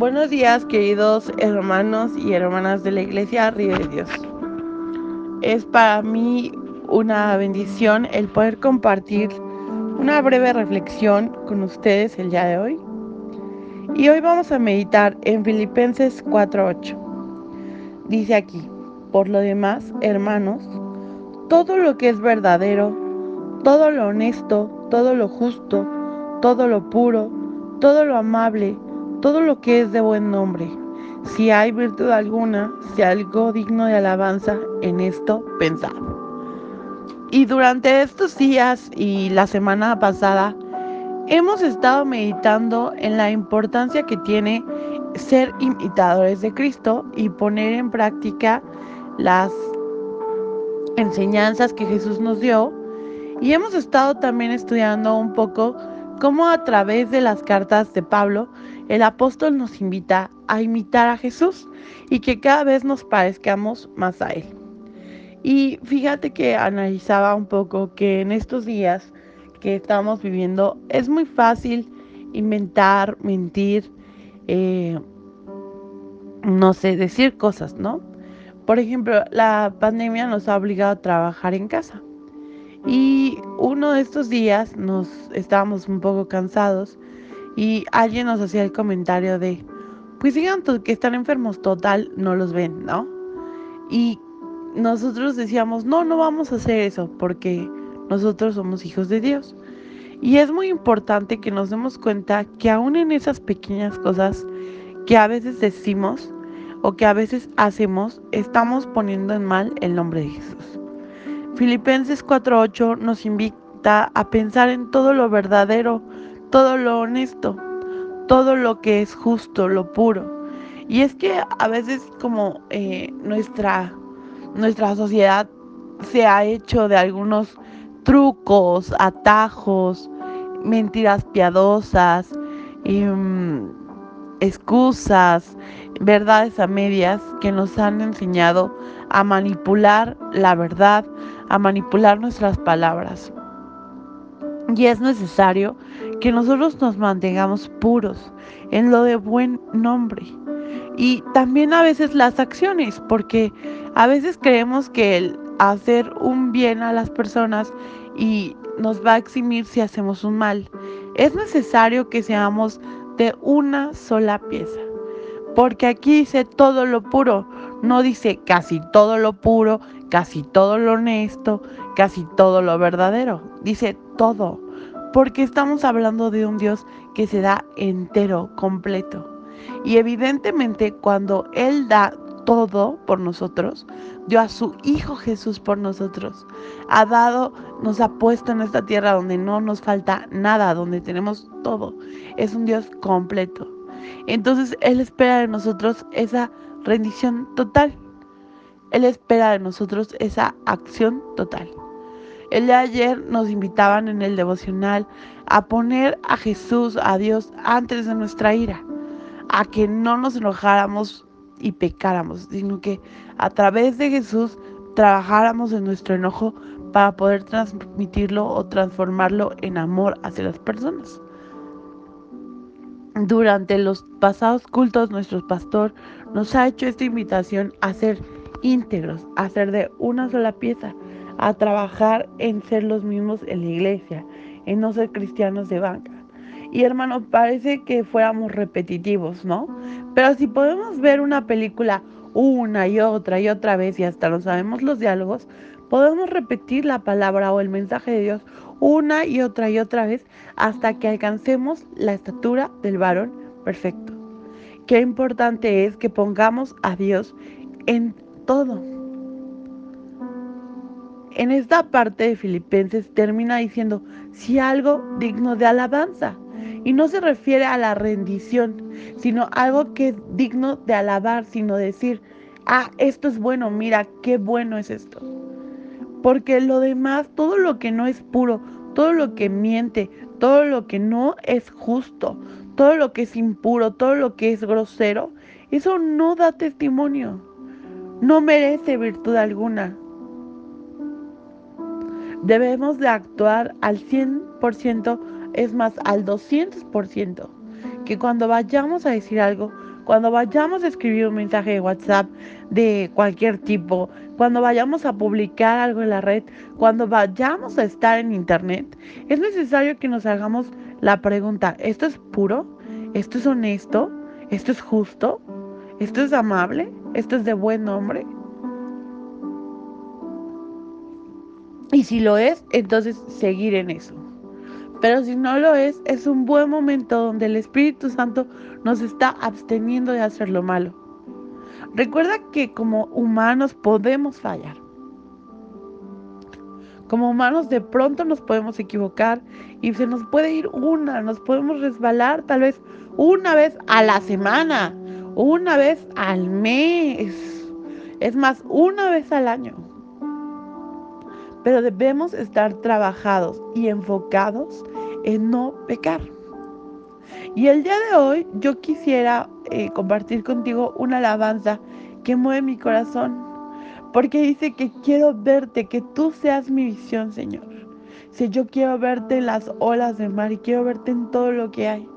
Buenos días, queridos hermanos y hermanas de la Iglesia Río de Dios. Es para mí una bendición el poder compartir una breve reflexión con ustedes el día de hoy. Y hoy vamos a meditar en Filipenses 4:8. Dice aquí, por lo demás, hermanos, todo lo que es verdadero, todo lo honesto, todo lo justo, todo lo puro, todo lo amable, todo lo que es de buen nombre. Si hay virtud alguna, si algo digno de alabanza, en esto pensad. Y durante estos días y la semana pasada, hemos estado meditando en la importancia que tiene ser imitadores de Cristo y poner en práctica las enseñanzas que Jesús nos dio. Y hemos estado también estudiando un poco cómo a través de las cartas de Pablo el apóstol nos invita a imitar a Jesús y que cada vez nos parezcamos más a Él. Y fíjate que analizaba un poco que en estos días que estamos viviendo es muy fácil inventar, mentir, eh, no sé, decir cosas, ¿no? Por ejemplo, la pandemia nos ha obligado a trabajar en casa. Y uno de estos días nos estábamos un poco cansados y alguien nos hacía el comentario de, pues digan que están enfermos, total, no los ven, ¿no? Y nosotros decíamos, no, no vamos a hacer eso porque nosotros somos hijos de Dios. Y es muy importante que nos demos cuenta que aún en esas pequeñas cosas que a veces decimos o que a veces hacemos, estamos poniendo en mal el nombre de Jesús. Filipenses 4:8 nos invita a pensar en todo lo verdadero, todo lo honesto, todo lo que es justo, lo puro. Y es que a veces como eh, nuestra, nuestra sociedad se ha hecho de algunos trucos, atajos, mentiras piadosas, mm, excusas, verdades a medias que nos han enseñado a manipular la verdad, a manipular nuestras palabras. Y es necesario que nosotros nos mantengamos puros en lo de buen nombre. Y también a veces las acciones, porque a veces creemos que el hacer un bien a las personas y nos va a eximir si hacemos un mal. Es necesario que seamos de una sola pieza. Porque aquí dice todo lo puro, no dice casi todo lo puro, casi todo lo honesto, casi todo lo verdadero. Dice todo porque estamos hablando de un Dios que se da entero, completo. Y evidentemente cuando Él da todo por nosotros, dio a su Hijo Jesús por nosotros, ha dado, nos ha puesto en esta tierra donde no nos falta nada, donde tenemos todo. Es un Dios completo. Entonces Él espera de nosotros esa rendición total. Él espera de nosotros esa acción total. El de ayer nos invitaban en el devocional a poner a Jesús, a Dios, antes de nuestra ira, a que no nos enojáramos y pecáramos, sino que a través de Jesús trabajáramos en nuestro enojo para poder transmitirlo o transformarlo en amor hacia las personas. Durante los pasados cultos, nuestro pastor nos ha hecho esta invitación a ser íntegros, a ser de una sola pieza, a trabajar en ser los mismos en la iglesia, en no ser cristianos de banca. Y hermano, parece que fuéramos repetitivos, ¿no? Pero si podemos ver una película una y otra y otra vez y hasta no sabemos los diálogos, podemos repetir la palabra o el mensaje de Dios una y otra y otra vez hasta que alcancemos la estatura del varón perfecto. Qué importante es que pongamos a Dios en todo. En esta parte de Filipenses termina diciendo, si algo digno de alabanza. Y no se refiere a la rendición, sino algo que es digno de alabar, sino decir, ah, esto es bueno, mira, qué bueno es esto. Porque lo demás, todo lo que no es puro, todo lo que miente, todo lo que no es justo, todo lo que es impuro, todo lo que es grosero, eso no da testimonio. No merece virtud alguna. Debemos de actuar al 100%, es más, al 200%. Que cuando vayamos a decir algo, cuando vayamos a escribir un mensaje de WhatsApp de cualquier tipo, cuando vayamos a publicar algo en la red, cuando vayamos a estar en internet, es necesario que nos hagamos la pregunta, ¿esto es puro? ¿Esto es honesto? ¿Esto es justo? ¿Esto es amable? ¿Esto es de buen nombre? Y si lo es, entonces seguir en eso. Pero si no lo es, es un buen momento donde el Espíritu Santo nos está absteniendo de hacer lo malo. Recuerda que como humanos podemos fallar. Como humanos de pronto nos podemos equivocar y se nos puede ir una, nos podemos resbalar tal vez una vez a la semana, una vez al mes, es más, una vez al año. Pero debemos estar trabajados y enfocados en no pecar. Y el día de hoy yo quisiera eh, compartir contigo una alabanza que mueve mi corazón, porque dice que quiero verte, que tú seas mi visión, Señor. Si yo quiero verte en las olas del mar y quiero verte en todo lo que hay.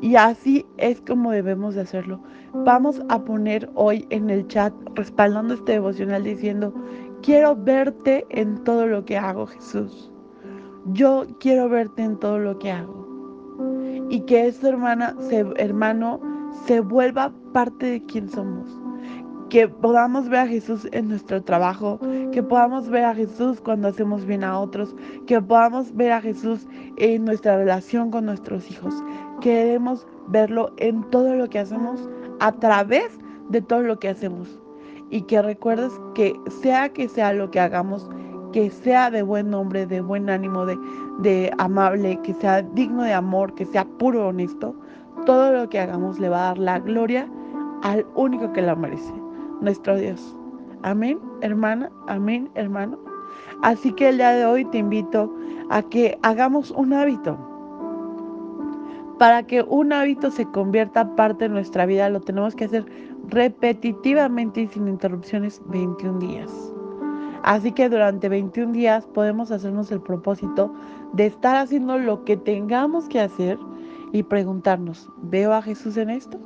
Y así es como debemos de hacerlo. Vamos a poner hoy en el chat, respaldando este devocional, diciendo, quiero verte en todo lo que hago, Jesús. Yo quiero verte en todo lo que hago. Y que esta hermana, hermano, se vuelva parte de quien somos que podamos ver a Jesús en nuestro trabajo, que podamos ver a Jesús cuando hacemos bien a otros, que podamos ver a Jesús en nuestra relación con nuestros hijos. Queremos verlo en todo lo que hacemos, a través de todo lo que hacemos. Y que recuerdes que sea que sea lo que hagamos, que sea de buen nombre, de buen ánimo, de, de amable, que sea digno de amor, que sea puro, honesto, todo lo que hagamos le va a dar la gloria al único que la merece nuestro Dios. Amén, hermana, amén, hermano. Así que el día de hoy te invito a que hagamos un hábito. Para que un hábito se convierta parte de nuestra vida, lo tenemos que hacer repetitivamente y sin interrupciones 21 días. Así que durante 21 días podemos hacernos el propósito de estar haciendo lo que tengamos que hacer y preguntarnos, ¿veo a Jesús en esto?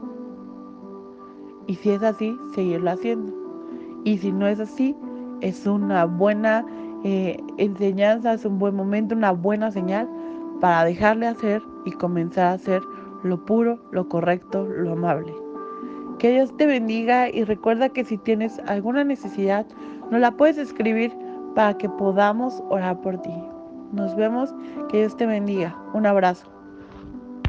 Y si es así, seguirlo haciendo. Y si no es así, es una buena eh, enseñanza, es un buen momento, una buena señal para dejarle hacer y comenzar a hacer lo puro, lo correcto, lo amable. Que Dios te bendiga y recuerda que si tienes alguna necesidad, nos la puedes escribir para que podamos orar por ti. Nos vemos, que Dios te bendiga. Un abrazo.